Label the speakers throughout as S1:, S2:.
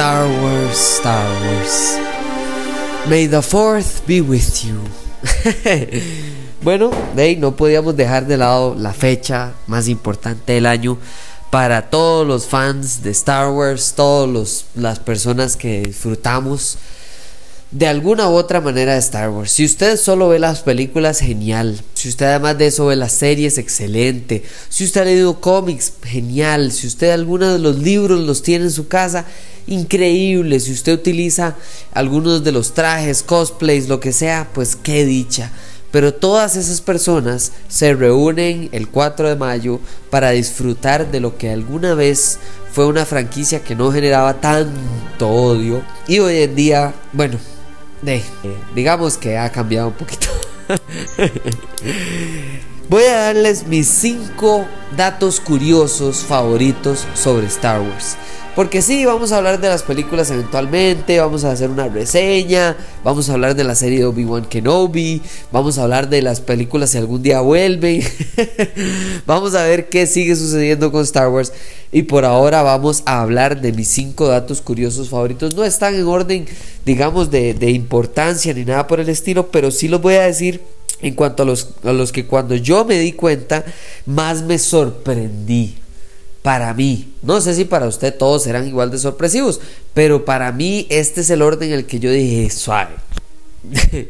S1: Star Wars, Star Wars. May the fourth be with you. bueno, no podíamos dejar de lado la fecha más importante del año para todos los fans de Star Wars, todas las personas que disfrutamos de alguna u otra manera de Star Wars. Si usted solo ve las películas, genial. Si usted además de eso ve las series, excelente. Si usted ha leído cómics, genial. Si usted algunos de los libros los tiene en su casa, increíble. Si usted utiliza algunos de los trajes, cosplays, lo que sea, pues qué dicha. Pero todas esas personas se reúnen el 4 de mayo para disfrutar de lo que alguna vez fue una franquicia que no generaba tanto odio. Y hoy en día, bueno, digamos que ha cambiado un poquito. Voy a darles mis 5 datos curiosos favoritos sobre Star Wars. Porque sí, vamos a hablar de las películas eventualmente, vamos a hacer una reseña, vamos a hablar de la serie Obi-Wan Kenobi, vamos a hablar de las películas si algún día vuelven, vamos a ver qué sigue sucediendo con Star Wars. Y por ahora vamos a hablar de mis 5 datos curiosos favoritos. No están en orden, digamos, de, importancia ni nada por el estilo, pero sí los voy a decir en cuanto a los que cuando yo me di cuenta más me sorprendí para mí. No sé si para usted todos serán igual de sorpresivos, pero para mí este es el orden en el que yo dije suave.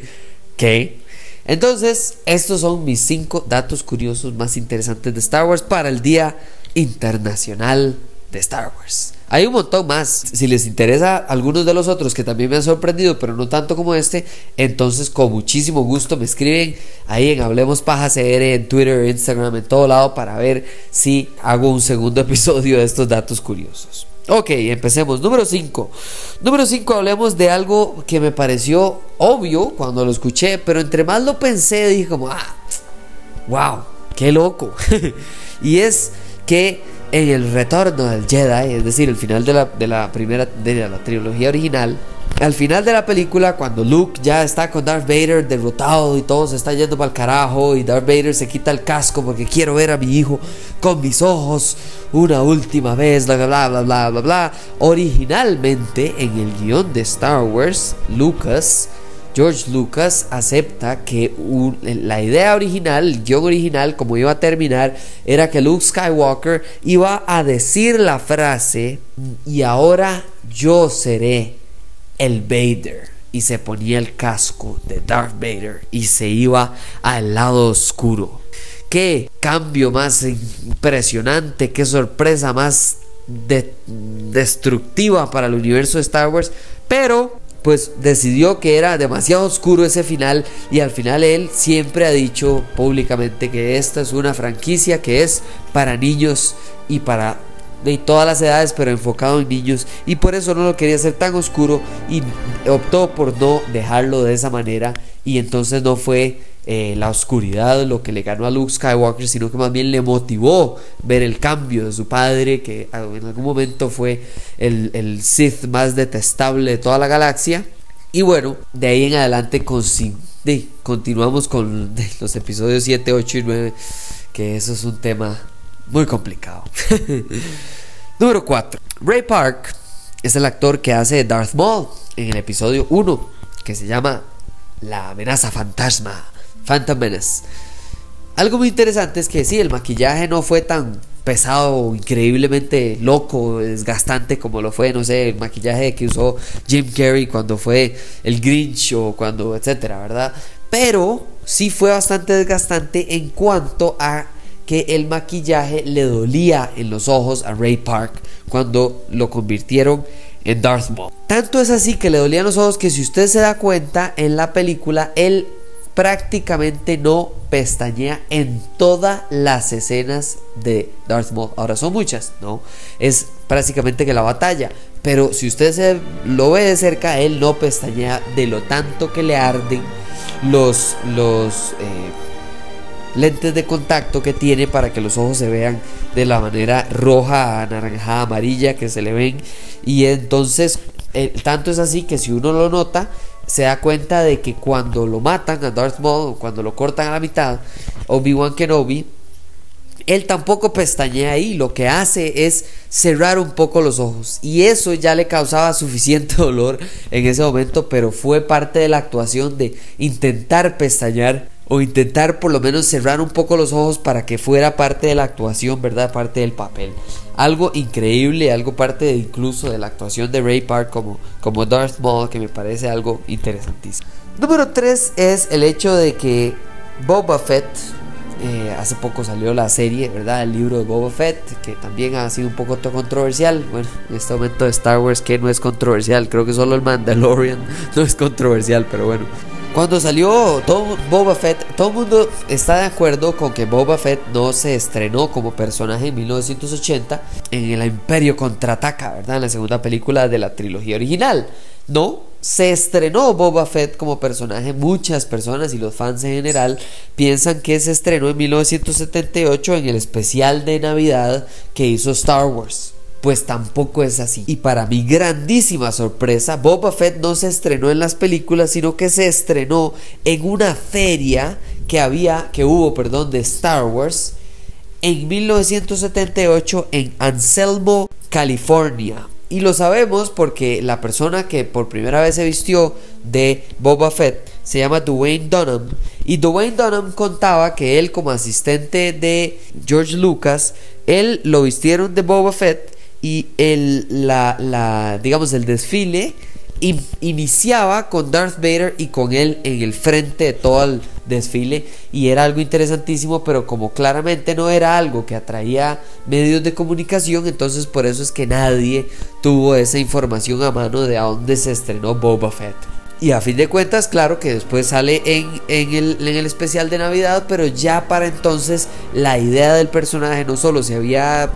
S1: ¿Qué? Entonces, estos son mis cinco datos curiosos más interesantes de Star Wars para el Día Internacional de Star Wars. Hay un montón más. Si les interesa algunos de los otros que también me han sorprendido, pero no tanto como este, entonces con muchísimo gusto me escriben ahí en Hablemos Paja CR, en Twitter, Instagram, en todo lado para ver si hago un segundo episodio de estos datos curiosos. Ok, empecemos. Número 5. Número 5, hablemos de algo que me pareció obvio cuando lo escuché, pero entre más lo pensé, dije como, ah, wow, qué loco. y es que en el retorno del Jedi, es decir, el final de la, de la primera de la trilogía original, al final de la película, cuando Luke ya está con Darth Vader derrotado y todo se está yendo para el carajo y Darth Vader se quita el casco porque quiero ver a mi hijo con mis ojos una última vez, bla, bla, bla, bla, bla, bla. Originalmente, en el guion de Star Wars, Lucas George Lucas acepta que la idea original, el guion original, como iba a terminar, era que Luke Skywalker iba a decir la frase, y ahora yo seré el Vader. Y se ponía el casco de Darth Vader y se iba al lado oscuro. Qué cambio más impresionante, qué sorpresa más destructiva para el universo de Star Wars. Pero pues decidió que era demasiado oscuro ese final y al final él siempre ha dicho públicamente que esta es una franquicia que es para niños y para de todas las edades pero enfocado en niños. Y por eso no lo quería hacer tan oscuro y optó por no dejarlo de esa manera y entonces no fue eh, la oscuridad lo que le ganó a Luke Skywalker, sino que más bien le motivó ver el cambio de su padre, que en algún momento fue el, Sith más detestable de toda la galaxia. Y bueno, de ahí en adelante con, de, continuamos con los episodios 7, 8 y 9, que eso es un tema muy complicado. Número 4. Ray Park es el actor que hace Darth Maul en el episodio 1, que se llama La amenaza fantasma. Phantom Menace. Algo muy interesante es que sí, el maquillaje no fue tan pesado, increíblemente loco, desgastante como lo fue, no sé, el maquillaje que usó Jim Carrey cuando fue el Grinch o cuando, etcétera, ¿verdad? Pero sí fue bastante desgastante en cuanto a que el maquillaje le dolía en los ojos a Ray Park cuando lo convirtieron en Darth Maul. Tanto es así que le dolían los ojos que si usted se da cuenta en la película, él prácticamente no pestañea en todas las escenas de Darth Maul. Ahora son muchas, ¿no? Es prácticamente que la batalla. Pero si usted se lo ve de cerca, él no pestañea de lo tanto que le arden los, los eh, lentes de contacto que tiene para que los ojos se vean de la manera roja, anaranjada, amarilla que se le ven. Y entonces, eh, tanto es así que si uno lo nota, se da cuenta de que cuando lo matan a Darth Maul, cuando lo cortan a la mitad, Obi-Wan Kenobi, él tampoco pestañea ahí, lo que hace es cerrar un poco los ojos. Y eso ya le causaba suficiente dolor en ese momento, pero fue parte de la actuación de intentar pestañear o intentar por lo menos cerrar un poco los ojos para que fuera parte de la actuación, ¿verdad? Parte del papel. Algo increíble, algo parte incluso de la actuación de Ray Park como, como Darth Maul, que me parece algo interesantísimo. Número 3 es el hecho de que Boba Fett, eh, hace poco salió la serie, ¿verdad? El libro de Boba Fett, que también ha sido un poco controversial. Bueno, en este momento de Star Wars, que no es controversial, creo que solo el Mandalorian no es controversial, pero bueno. Cuando salió Boba Fett, todo el mundo está de acuerdo con que Boba Fett no se estrenó como personaje en 1980 en el Imperio Contraataca, ¿verdad? En la segunda película de la trilogía original. No, se estrenó Boba Fett como personaje. Muchas personas y los fans en general piensan que se estrenó en 1978 en el especial de Navidad que hizo Star Wars pues tampoco es así. Y para mi grandísima sorpresa, Boba Fett no se estrenó en las películas, sino que se estrenó en una feria que había, que hubo, perdón, de Star Wars en 1978 en Anselmo, California. Y lo sabemos porque la persona que por primera vez se vistió de Boba Fett se llama Dwayne Dunham. Y Dwayne Dunham contaba que él como asistente de George Lucas, él lo vistieron de Boba Fett y el, la, digamos, el desfile iniciaba con Darth Vader y con él en el frente de todo el desfile. Y era algo interesantísimo pero como claramente no era algo que atraía medios de comunicación entonces por eso es que nadie tuvo esa información a mano de a dónde se estrenó Boba Fett. Y a fin de cuentas, claro que después sale en, en, el, en, el, especial de Navidad, pero ya para entonces la idea del personaje no solo se había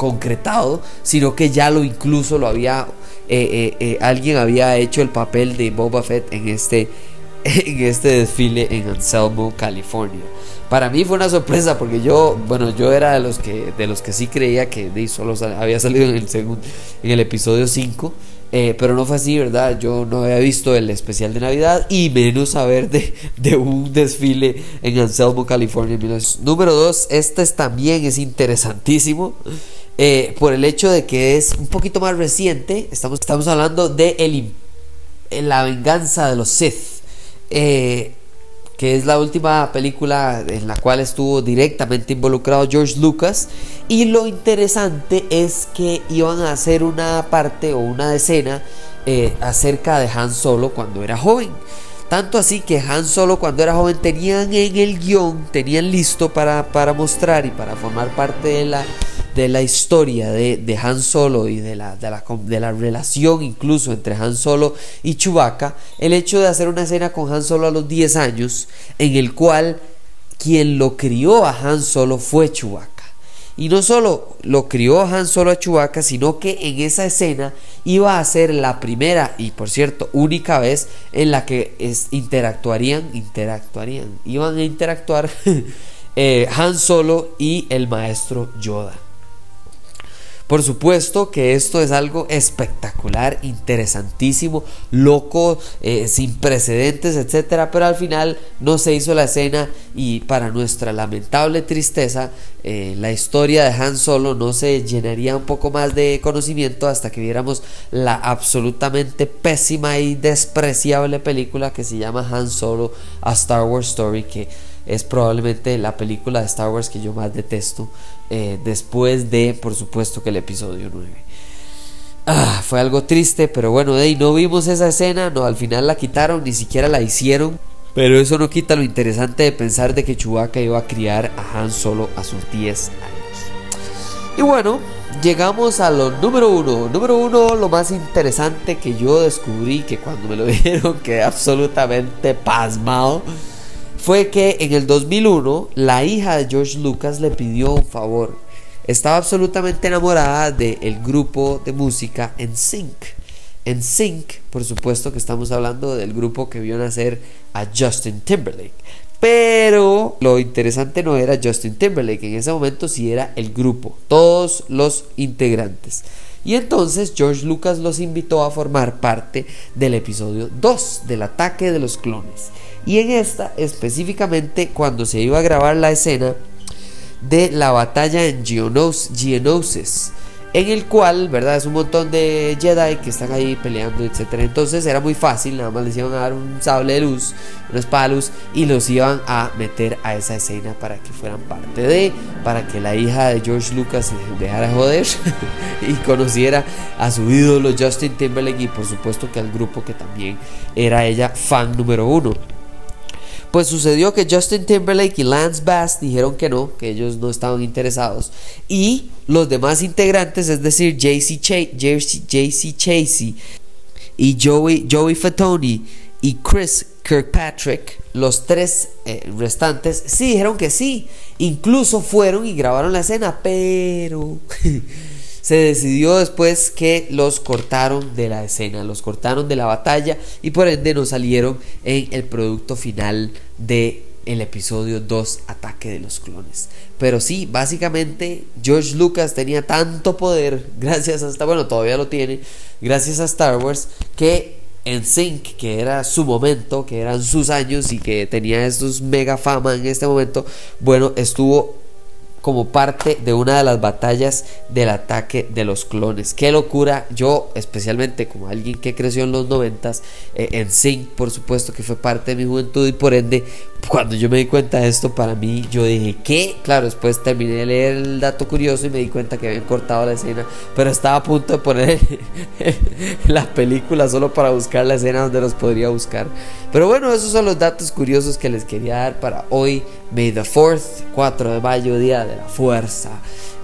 S1: concretado, sino que ya lo incluso lo había, eh, eh, eh, alguien había hecho el papel de Boba Fett en este, en este desfile en Anselmo, California. Para mí fue una sorpresa porque yo, bueno, yo era de los que, de los que sí creía que solo había salido en el segundo, en el episodio 5. pero no fue así, ¿verdad? Yo no había visto el especial de Navidad y menos saber de, de un desfile en Anselmo, California. Número 2, este también es interesantísimo. Eh, por el hecho de que es un poquito más reciente. Estamos, estamos hablando de el, La venganza de los Sith. Eh, que es la última película en la cual estuvo directamente involucrado George Lucas. Y lo interesante es que iban a hacer una parte o una escena eh, acerca de Han Solo cuando era joven. Tanto así que Han Solo cuando era joven tenían en el guion, tenían listo para, para mostrar y para formar parte de la, de la historia de, Han Solo y de la, de la, relación incluso entre Han Solo y Chewbacca, el hecho de hacer una escena con Han Solo a los 10 años, en el cual quien lo crió a Han Solo fue Chewbacca. Y no solo lo crió Han Solo a Chewbacca, sino que en esa escena iba a ser la primera y por cierto única vez en la que interactuarían, interactuarían, iban a interactuar eh, Han Solo y el maestro Yoda. Por supuesto que esto es algo espectacular, interesantísimo, loco, eh, sin precedentes, etcétera, pero al final no se hizo la escena y para nuestra lamentable tristeza, eh, la historia de Han Solo no se llenaría un poco más de conocimiento hasta que viéramos la absolutamente pésima y despreciable película que se llama Han Solo, a Star Wars Story, que es probablemente la película de Star Wars que yo más detesto, eh, después de, por supuesto, que el episodio 9. Ah, fue algo triste, pero bueno, de no vimos esa escena, no, al final la quitaron, ni siquiera la hicieron. Pero eso no quita lo interesante de pensar de que Chewbacca iba a criar a Han Solo a sus 10 años. Y bueno, llegamos a lo número uno. Número uno, lo más interesante que yo descubrí, que cuando me lo dijeron quedé absolutamente pasmado fue que en el 2001 la hija de George Lucas le pidió un favor. Estaba absolutamente enamorada del grupo de música NSYNC. NSYNC, por supuesto que estamos hablando del grupo que vio nacer a Justin Timberlake. Pero lo interesante no era Justin Timberlake, en ese momento sí era el grupo, todos los integrantes. Y entonces George Lucas los invitó a formar parte del episodio 2 del ataque de los clones. Y en esta, específicamente cuando se iba a grabar la escena de la batalla en Geonosis, en el cual, ¿verdad? Es un montón de Jedi que están ahí peleando, etcétera. Entonces era muy fácil, nada más les iban a dar un sable de luz, una espada de luz, y los iban a meter a esa escena para que fueran parte de, para que la hija de George Lucas se dejara joder y conociera a su ídolo Justin Timberlake y por supuesto que al grupo que también era ella fan número uno. Pues sucedió que Justin Timberlake y Lance Bass dijeron que no, que ellos no estaban interesados. Y los demás integrantes, es decir, JC, Chasey y Joey, Joey Fatoni y Chris Kirkpatrick, los tres eh, restantes, sí dijeron que sí. Incluso fueron y grabaron la escena, pero se decidió después que los cortaron de la escena, los cortaron de la batalla y por ende no salieron en el producto final de el episodio 2 Ataque de los Clones. Pero sí, básicamente George Lucas tenía tanto poder gracias a bueno, todavía lo tiene, gracias a Star Wars que en Sync, que era su momento, que eran sus años y que tenía estos mega fama en este momento, bueno, estuvo como parte de una de las batallas del ataque de los clones. Qué locura, yo especialmente como alguien que creció en los noventas, eh, en Sync por supuesto que fue parte de mi juventud y por ende cuando yo me di cuenta de esto para mí yo dije ¿qué? Claro, después terminé de leer el dato curioso y me di cuenta que habían cortado la escena, pero estaba a punto de poner la película solo para buscar la escena donde los podría buscar. Pero bueno, esos son los datos curiosos que les quería dar para hoy, May the 4th, 4 de mayo, día de la fuerza.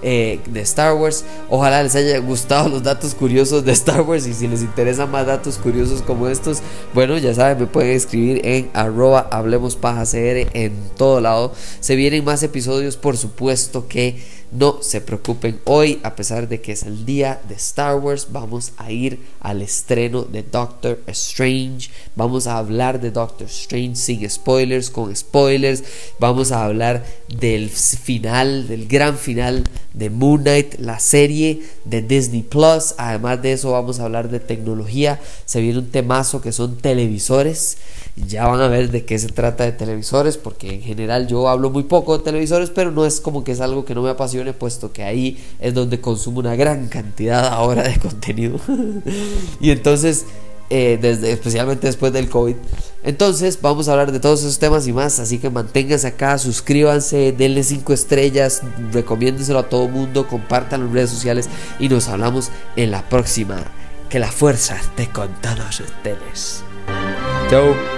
S1: Eh, de Star Wars. Ojalá les haya gustado los datos curiosos de Star Wars y si les interesan más datos curiosos como estos, bueno, ya saben, me pueden escribir en arroba hablemos paja en todo lado. Se vienen más episodios, por supuesto que no se preocupen, hoy a pesar de que es el día de Star Wars, vamos a ir al estreno de Doctor Strange. Vamos a hablar de Doctor Strange sin spoilers, con spoilers. Vamos a hablar del final, del gran final de Moon Knight, la serie de Disney Plus. Además de eso, vamos a hablar de tecnología. Se viene un temazo que son televisores. Ya van a ver de qué se trata de televisores, porque en general yo hablo muy poco de televisores, pero no es como que es algo que no me apasione, puesto que ahí es donde consumo una gran cantidad ahora de contenido. y entonces, eh, especialmente después del COVID. Entonces, vamos a hablar de todos esos temas y más. Así que manténganse acá, suscríbanse, denle 5 estrellas, recomiéndenselo a todo mundo, compartan en redes sociales y nos hablamos en la próxima. Que la fuerza esté con todos ustedes. Chao.